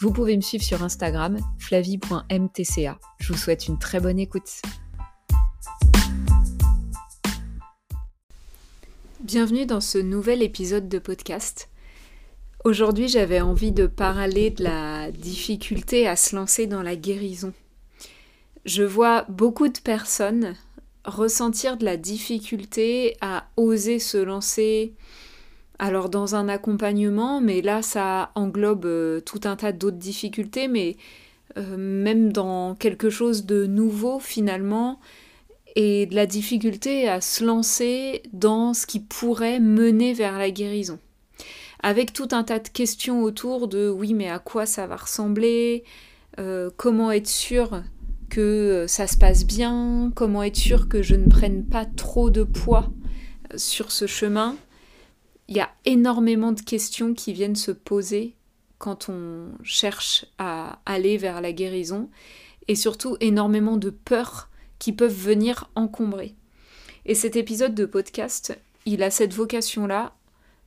Vous pouvez me suivre sur Instagram, flavie.mtca. Je vous souhaite une très bonne écoute. Bienvenue dans ce nouvel épisode de podcast. Aujourd'hui, j'avais envie de parler de la difficulté à se lancer dans la guérison. Je vois beaucoup de personnes ressentir de la difficulté à oser se lancer alors dans un accompagnement, mais là ça englobe euh, tout un tas d'autres difficultés, mais euh, même dans quelque chose de nouveau finalement, et de la difficulté à se lancer dans ce qui pourrait mener vers la guérison. Avec tout un tas de questions autour de oui mais à quoi ça va ressembler, euh, comment être sûr que ça se passe bien, comment être sûr que je ne prenne pas trop de poids sur ce chemin il y a énormément de questions qui viennent se poser quand on cherche à aller vers la guérison et surtout énormément de peurs qui peuvent venir encombrer. Et cet épisode de podcast, il a cette vocation-là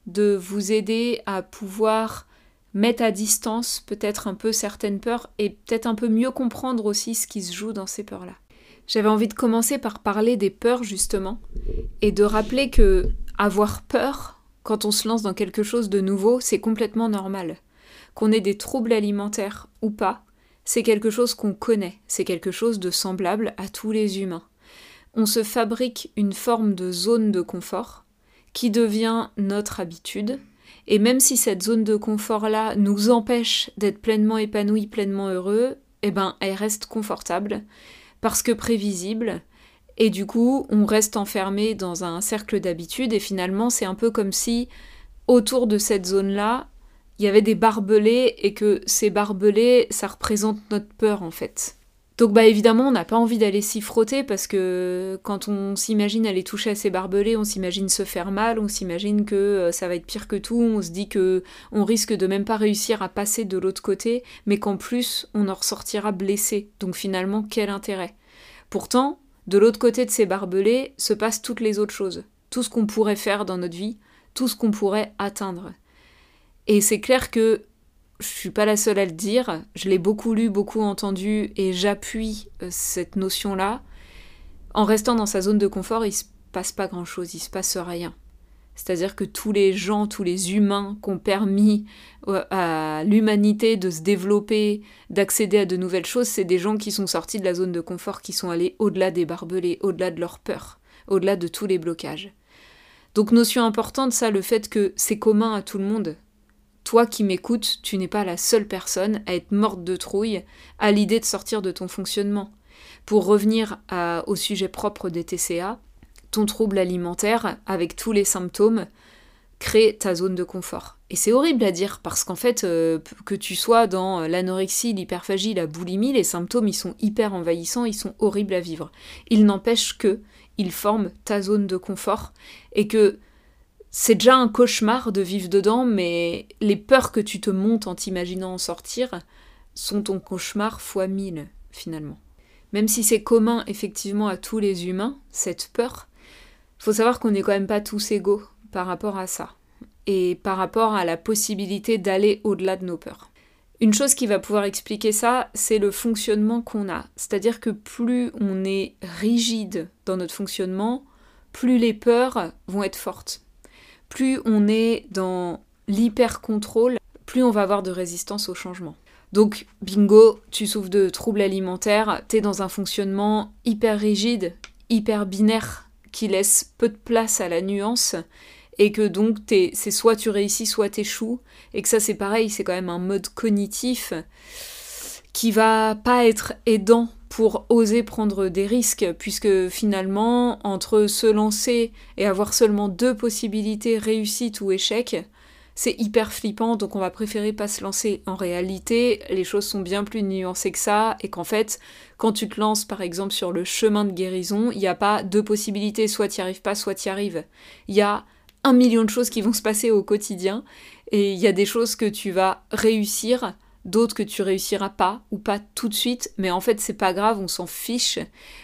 de vous aider à pouvoir mettre à distance peut-être un peu certaines peurs et peut-être un peu mieux comprendre aussi ce qui se joue dans ces peurs-là. J'avais envie de commencer par parler des peurs justement et de rappeler que avoir peur, quand on se lance dans quelque chose de nouveau, c'est complètement normal. Qu'on ait des troubles alimentaires ou pas, c'est quelque chose qu'on connaît, c'est quelque chose de semblable à tous les humains. On se fabrique une forme de zone de confort qui devient notre habitude, et même si cette zone de confort-là nous empêche d'être pleinement épanouis, pleinement heureux, eh ben elle reste confortable, parce que prévisible, et du coup, on reste enfermé dans un cercle d'habitude et finalement, c'est un peu comme si autour de cette zone-là, il y avait des barbelés et que ces barbelés, ça représente notre peur en fait. Donc bah évidemment, on n'a pas envie d'aller s'y frotter parce que quand on s'imagine aller toucher à ces barbelés, on s'imagine se faire mal, on s'imagine que euh, ça va être pire que tout, on se dit que on risque de même pas réussir à passer de l'autre côté, mais qu'en plus on en ressortira blessé. Donc finalement, quel intérêt? Pourtant, de l'autre côté de ces barbelés se passent toutes les autres choses, tout ce qu'on pourrait faire dans notre vie, tout ce qu'on pourrait atteindre. Et c'est clair que je suis pas la seule à le dire, je l'ai beaucoup lu, beaucoup entendu et j'appuie euh, cette notion-là. En restant dans sa zone de confort, il se passe pas grand-chose, il se passe rien. C'est-à-dire que tous les gens, tous les humains qui ont permis euh, à l'humanité de se développer, d'accéder à de nouvelles choses, c'est des gens qui sont sortis de la zone de confort, qui sont allés au-delà des barbelés, au-delà de leur peur, au-delà de tous les blocages. Donc notion importante, ça, le fait que c'est commun à tout le monde. Toi qui m'écoutes, tu n'es pas la seule personne à être morte de trouille à l'idée de sortir de ton fonctionnement. Pour revenir au sujet propre des TCA, ton trouble alimentaire, avec tous les symptômes, crée ta zone de confort. Et c'est horrible à dire parce qu'en fait, euh, que tu sois dans l'anorexie, l'hyperphagie, la boulimie, les symptômes ils sont hyper envahissants, ils sont horribles à vivre. Il n'empêche que ils forment ta zone de confort et que c'est déjà un cauchemar de vivre dedans, mais les peurs que tu te montes en t'imaginant en sortir sont ton cauchemar fois mille finalement. Même si c'est commun effectivement à tous les humains, cette peur, faut savoir qu'on n'est quand même pas tous égaux par rapport à ça et par rapport à la possibilité d'aller au-delà de nos peurs. Une chose qui va pouvoir expliquer ça, c'est le fonctionnement qu'on a. C'est-à-dire que plus on est rigide dans notre fonctionnement, plus les peurs vont être fortes. Plus on est dans l'hyper-contrôle, plus on va avoir de résistance au changement. Donc, bingo, tu souffres de troubles alimentaires, t'es dans un fonctionnement hyper rigide, hyper binaire, qui laisse peu de place à la nuance et que donc c'est soit tu réussis, soit t'échoues, et que ça c'est pareil, c'est quand même un mode cognitif qui va pas être aidant pour oser prendre des risques, puisque finalement, entre se lancer et avoir seulement deux possibilités, réussite ou échec, c'est hyper flippant, donc on va préférer pas se lancer. En réalité, les choses sont bien plus nuancées que ça, et qu'en fait, quand tu te lances par exemple sur le chemin de guérison, il n'y a pas deux possibilités, soit tu n'y arrives pas, soit tu y arrives. Il y a un million de choses qui vont se passer au quotidien, et il y a des choses que tu vas réussir, d'autres que tu réussiras pas, ou pas tout de suite, mais en fait c'est pas grave, on s'en fiche,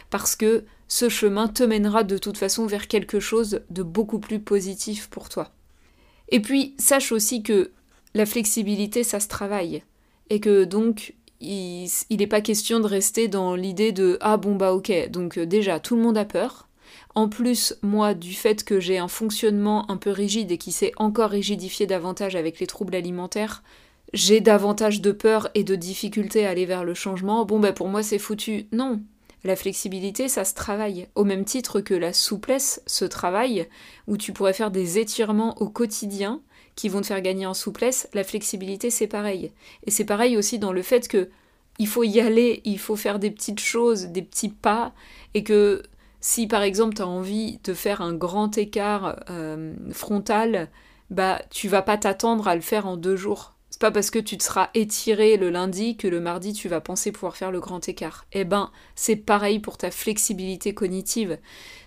parce que ce chemin te mènera de toute façon vers quelque chose de beaucoup plus positif pour toi. Et puis, sache aussi que la flexibilité, ça se travaille. Et que donc, il n'est pas question de rester dans l'idée de Ah bon, bah ok, donc euh, déjà, tout le monde a peur. En plus, moi, du fait que j'ai un fonctionnement un peu rigide et qui s'est encore rigidifié davantage avec les troubles alimentaires, j'ai davantage de peur et de difficulté à aller vers le changement. Bon, bah pour moi, c'est foutu. Non, la flexibilité, ça se travaille, au même titre que la souplesse se travaille, où tu pourrais faire des étirements au quotidien qui vont te faire gagner en souplesse, la flexibilité c'est pareil. Et c'est pareil aussi dans le fait que il faut y aller, il faut faire des petites choses, des petits pas, et que si par exemple tu as envie de faire un grand écart euh, frontal, bah tu vas pas t'attendre à le faire en deux jours pas parce que tu te seras étiré le lundi que le mardi tu vas penser pouvoir faire le grand écart. Eh ben, c'est pareil pour ta flexibilité cognitive.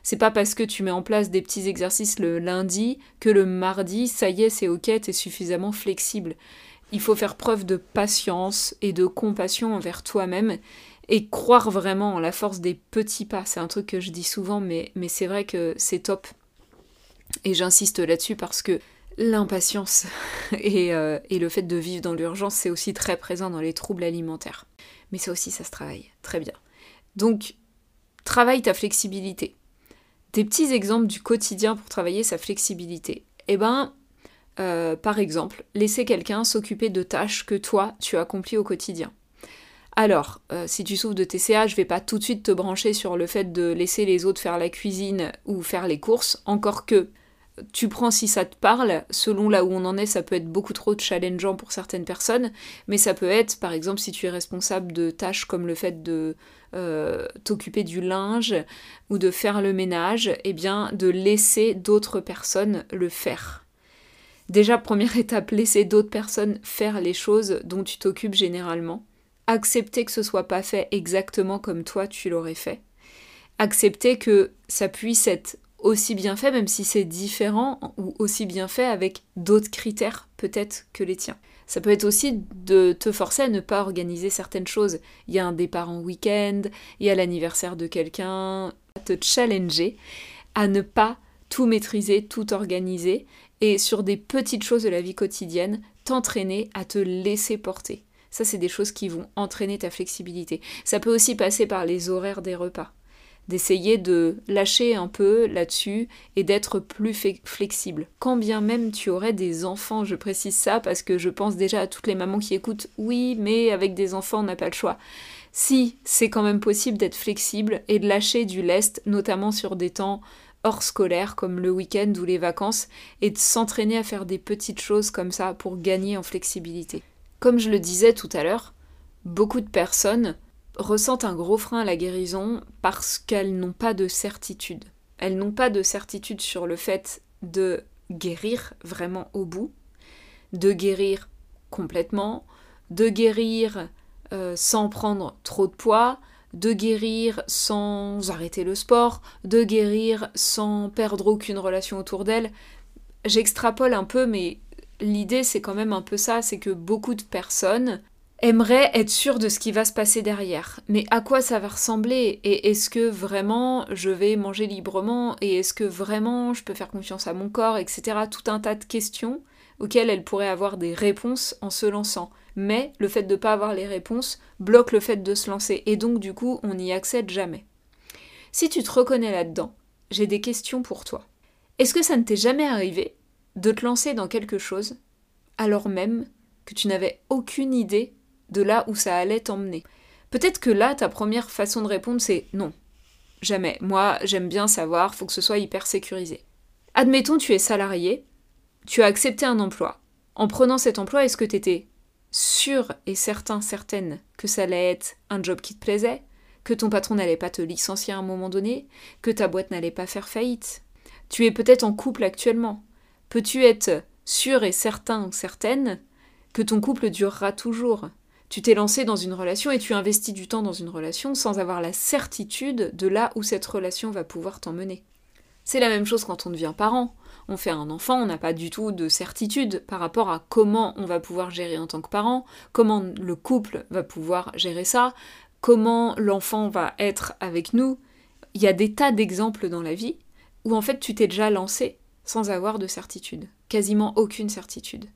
C'est pas parce que tu mets en place des petits exercices le lundi que le mardi, ça y est, c'est ok, t'es suffisamment flexible. Il faut faire preuve de patience et de compassion envers toi-même et croire vraiment en la force des petits pas. C'est un truc que je dis souvent, mais, mais c'est vrai que c'est top. Et j'insiste là-dessus parce que L'impatience euh, et, le fait de vivre dans l'urgence, c'est aussi très présent dans les troubles alimentaires. Mais ça aussi, ça se travaille. Très bien. Donc, travaille ta flexibilité. Des petits exemples du quotidien pour travailler sa flexibilité. Eh ben, euh, par exemple, laisser quelqu'un s'occuper de tâches que toi, tu accomplis au quotidien. Alors, euh, si tu souffres de TCA, je vais pas tout de suite te brancher sur le fait de laisser les autres faire la cuisine ou faire les courses, encore que tu prends si ça te parle, selon là où on en est, ça peut être beaucoup trop challengeant pour certaines personnes, mais ça peut être, par exemple, si tu es responsable de tâches comme le fait de euh, t'occuper du linge ou de faire le ménage, eh bien, de laisser d'autres personnes le faire. Déjà, première étape, laisser d'autres personnes faire les choses dont tu t'occupes généralement. Accepter que ce soit pas fait exactement comme toi tu l'aurais fait. Accepter que ça puisse être aussi bien fait, même si c'est différent, ou aussi bien fait avec d'autres critères peut-être que les tiens. Ça peut être aussi de te forcer à ne pas organiser certaines choses. Il y a un départ en week-end, il y a l'anniversaire de quelqu'un, te challenger à ne pas tout maîtriser, tout organiser, et sur des petites choses de la vie quotidienne, t'entraîner à te laisser porter. Ça, c'est des choses qui vont entraîner ta flexibilité. Ça peut aussi passer par les horaires des repas d'essayer de lâcher un peu là-dessus et d'être plus flexible. Quand bien même tu aurais des enfants, je précise ça parce que je pense déjà à toutes les mamans qui écoutent, oui, mais avec des enfants on n'a pas le choix. Si, c'est quand même possible d'être flexible et de lâcher du lest, notamment sur des temps hors scolaire comme le week-end ou les vacances, et de s'entraîner à faire des petites choses comme ça pour gagner en flexibilité. Comme je le disais tout à l'heure, beaucoup de personnes ressentent un gros frein à la guérison parce qu'elles n'ont pas de certitude. Elles n'ont pas de certitude sur le fait de guérir vraiment au bout, de guérir complètement, de guérir euh, sans prendre trop de poids, de guérir sans arrêter le sport, de guérir sans perdre aucune relation autour d'elles. J'extrapole un peu, mais l'idée c'est quand même un peu ça, c'est que beaucoup de personnes aimerait être sûr de ce qui va se passer derrière. Mais à quoi ça va ressembler? Et est-ce que vraiment je vais manger librement? Et est-ce que vraiment je peux faire confiance à mon corps Etc. Tout un tas de questions auxquelles elle pourrait avoir des réponses en se lançant. Mais le fait de ne pas avoir les réponses bloque le fait de se lancer. Et donc du coup, on n'y accède jamais. Si tu te reconnais là-dedans, j'ai des questions pour toi. Est-ce que ça ne t'est jamais arrivé de te lancer dans quelque chose alors même que tu n'avais aucune idée de là où ça allait t'emmener. Peut-être que là, ta première façon de répondre, c'est non. Jamais. Moi, j'aime bien savoir, faut que ce soit hyper sécurisé. Admettons, tu es salarié, tu as accepté un emploi. En prenant cet emploi, est-ce que tu étais sûr et certain, certaine que ça allait être un job qui te plaisait, que ton patron n'allait pas te licencier à un moment donné, que ta boîte n'allait pas faire faillite? Tu es peut-être en couple actuellement. Peux-tu être sûr et certain certaine que ton couple durera toujours? Tu t'es lancé dans une relation et tu investis du temps dans une relation sans avoir la certitude de là où cette relation va pouvoir t'emmener. C'est la même chose quand on devient parent. On fait un enfant, on n'a pas du tout de certitude par rapport à comment on va pouvoir gérer en tant que parent, comment le couple va pouvoir gérer ça, comment l'enfant va être avec nous. Il y a des tas d'exemples dans la vie où en fait tu t'es déjà lancé sans avoir de certitude, quasiment aucune certitude.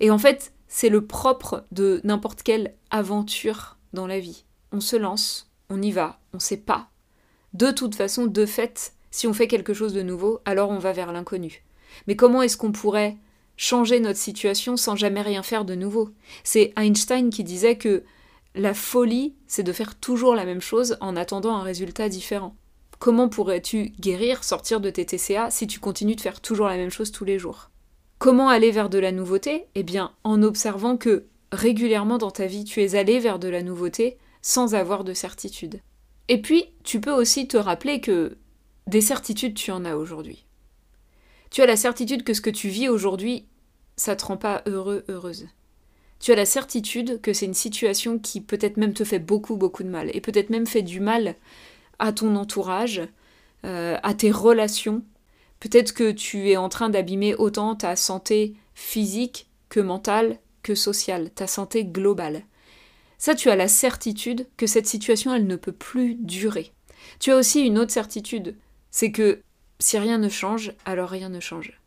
Et en fait, c'est le propre de n'importe quelle aventure dans la vie. On se lance, on y va, on sait pas. De toute façon, de fait, si on fait quelque chose de nouveau, alors on va vers l'inconnu. Mais comment est-ce qu'on pourrait changer notre situation sans jamais rien faire de nouveau? C'est Einstein qui disait que la folie, c'est de faire toujours la même chose en attendant un résultat différent. Comment pourrais-tu guérir, sortir de tes TCA si tu continues de faire toujours la même chose tous les jours? Comment aller vers de la nouveauté? Eh bien, en observant que régulièrement dans ta vie, tu es allé vers de la nouveauté sans avoir de certitude. Et puis, tu peux aussi te rappeler que des certitudes, tu en as aujourd'hui. Tu as la certitude que ce que tu vis aujourd'hui, ça te rend pas heureux, heureuse. Tu as la certitude que c'est une situation qui peut-être même te fait beaucoup, beaucoup de mal, et peut-être même fait du mal à ton entourage, euh, à tes relations. Peut-être que tu es en train d'abîmer autant ta santé physique que mentale que sociale, ta santé globale. Ça, tu as la certitude que cette situation, elle ne peut plus durer. Tu as aussi une autre certitude, c'est que si rien ne change, alors rien ne change.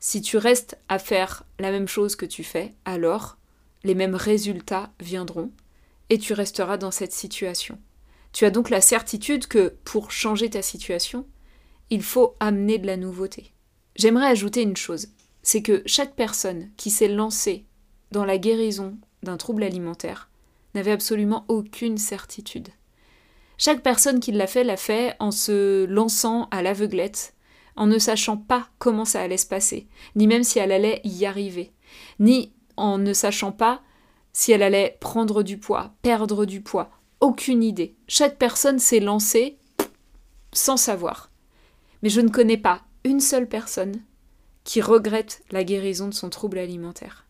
Si tu restes à faire la même chose que tu fais, alors les mêmes résultats viendront et tu resteras dans cette situation. Tu as donc la certitude que pour changer ta situation, il faut amener de la nouveauté. J'aimerais ajouter une chose, c'est que chaque personne qui s'est lancée dans la guérison d'un trouble alimentaire n'avait absolument aucune certitude. Chaque personne qui l'a fait l'a fait en se lançant à l'aveuglette, en ne sachant pas comment ça allait se passer, ni même si elle allait y arriver, ni en ne sachant pas si elle allait prendre du poids, perdre du poids, aucune idée. Chaque personne s'est lancée sans savoir. Mais je ne connais pas une seule personne qui regrette la guérison de son trouble alimentaire.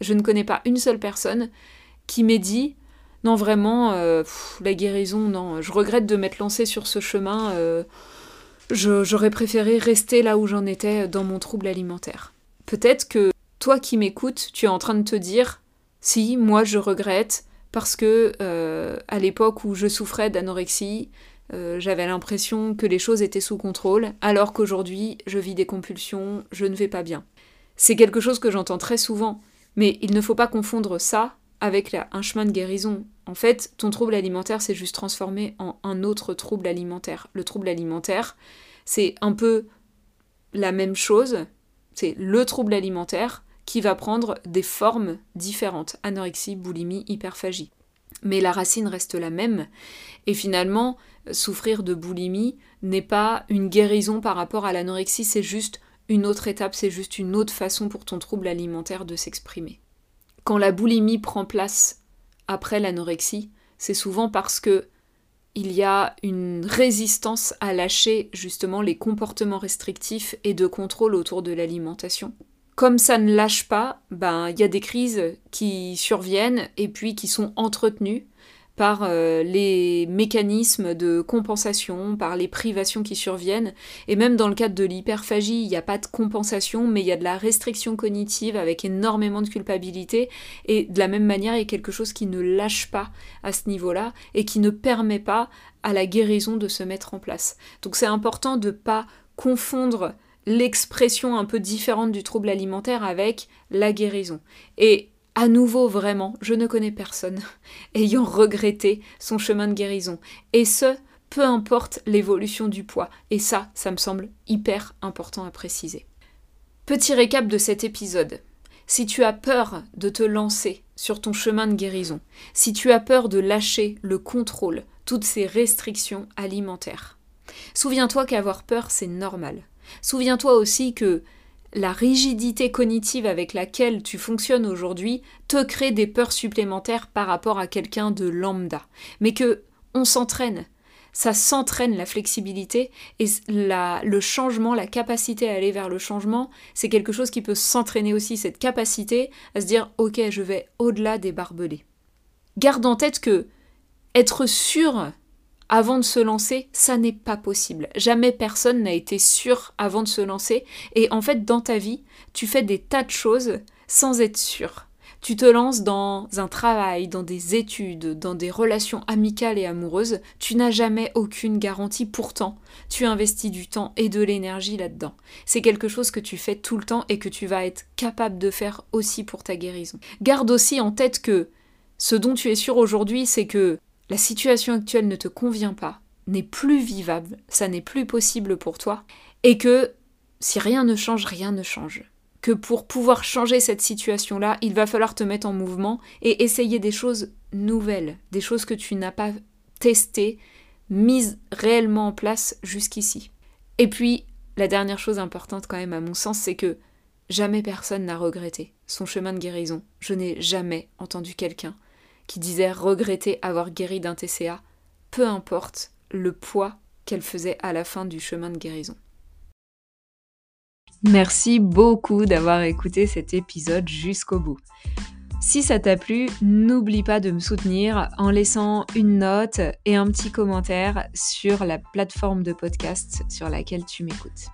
Je ne connais pas une seule personne qui m'ait dit non vraiment euh, la guérison non je regrette de m'être lancée sur ce chemin euh, j'aurais préféré rester là où j'en étais dans mon trouble alimentaire peut-être que toi qui m'écoutes tu es en train de te dire si moi je regrette parce que euh, à l'époque où je souffrais d'anorexie, euh, j'avais l'impression que les choses étaient sous contrôle, alors qu'aujourd'hui je vis des compulsions, je ne vais pas bien. C'est quelque chose que j'entends très souvent, mais il ne faut pas confondre ça avec un chemin de guérison. En fait, ton trouble alimentaire s'est juste transformé en un autre trouble alimentaire. Le trouble alimentaire, c'est un peu la même chose, c'est le trouble alimentaire, qui va prendre des formes différentes, anorexie, boulimie, hyperphagie. Mais la racine reste la même, et finalement, souffrir de boulimie n'est pas une guérison par rapport à l'anorexie, c'est juste une autre étape, c'est juste une autre façon pour ton trouble alimentaire de s'exprimer. Quand la boulimie prend place après l'anorexie, c'est souvent parce que il y a une résistance à lâcher justement les comportements restrictifs et de contrôle autour de l'alimentation comme ça ne lâche pas, ben il y a des crises qui surviennent et puis qui sont entretenues par euh, les mécanismes de compensation, par les privations qui surviennent. Et même dans le cadre de l'hyperphagie, il n'y a pas de compensation, mais il y a de la restriction cognitive avec énormément de culpabilité. Et de la même manière, il y a quelque chose qui ne lâche pas à ce niveau-là et qui ne permet pas à la guérison de se mettre en place. Donc c'est important de ne pas confondre l'expression un peu différente du trouble alimentaire avec la guérison. Et à nouveau, vraiment, je ne connais personne ayant regretté son chemin de guérison. Et ce, peu importe l'évolution du poids. Et ça, ça me semble hyper important à préciser. Petit récap de cet épisode. Si tu as peur de te lancer sur ton chemin de guérison, si tu as peur de lâcher le contrôle, toutes ces restrictions alimentaires, souviens-toi qu'avoir peur, c'est normal. Souviens-toi aussi que la rigidité cognitive avec laquelle tu fonctionnes aujourd'hui te crée des peurs supplémentaires par rapport à quelqu'un de lambda, mais que on s'entraîne. ça s'entraîne la flexibilité et le changement, la capacité à aller vers le changement, c'est quelque chose qui peut s'entraîner aussi, cette capacité à se dire ok je vais au-delà des barbelés. Garde en tête que être sûr avant de se lancer, ça n'est pas possible. Jamais personne n'a été sûr avant de se lancer et en fait dans ta vie, tu fais des tas de choses sans être sûr. Tu te lances dans un travail, dans des études, dans des relations amicales et amoureuses, tu n'as jamais aucune garantie. Pourtant, tu investis du temps et de l'énergie là-dedans. C'est quelque chose que tu fais tout le temps et que tu vas être capable de faire aussi pour ta guérison. Garde aussi en tête que ce dont tu es sûr aujourd'hui, c'est que la situation actuelle ne te convient pas, n'est plus vivable, ça n'est plus possible pour toi, et que si rien ne change, rien ne change que pour pouvoir changer cette situation-là, il va falloir te mettre en mouvement et essayer des choses nouvelles, des choses que tu n'as pas testées, mises réellement en place jusqu'ici. Et puis, la dernière chose importante quand même à mon sens, c'est que jamais personne n'a regretté son chemin de guérison. Je n'ai jamais entendu quelqu'un qui disait regretter avoir guéri d'un TCA, peu importe le poids qu'elle faisait à la fin du chemin de guérison. Merci beaucoup d'avoir écouté cet épisode jusqu'au bout. Si ça t'a plu, n'oublie pas de me soutenir en laissant une note et un petit commentaire sur la plateforme de podcast sur laquelle tu m'écoutes.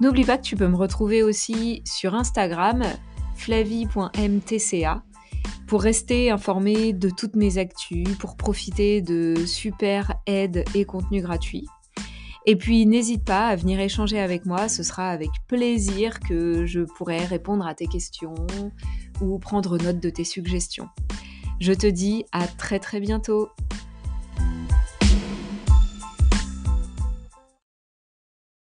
N'oublie pas que tu peux me retrouver aussi sur Instagram, flavie.mtca, pour rester informé de toutes mes actus, pour profiter de super aides et contenus gratuits. Et puis n'hésite pas à venir échanger avec moi, ce sera avec plaisir que je pourrai répondre à tes questions ou prendre note de tes suggestions. Je te dis à très très bientôt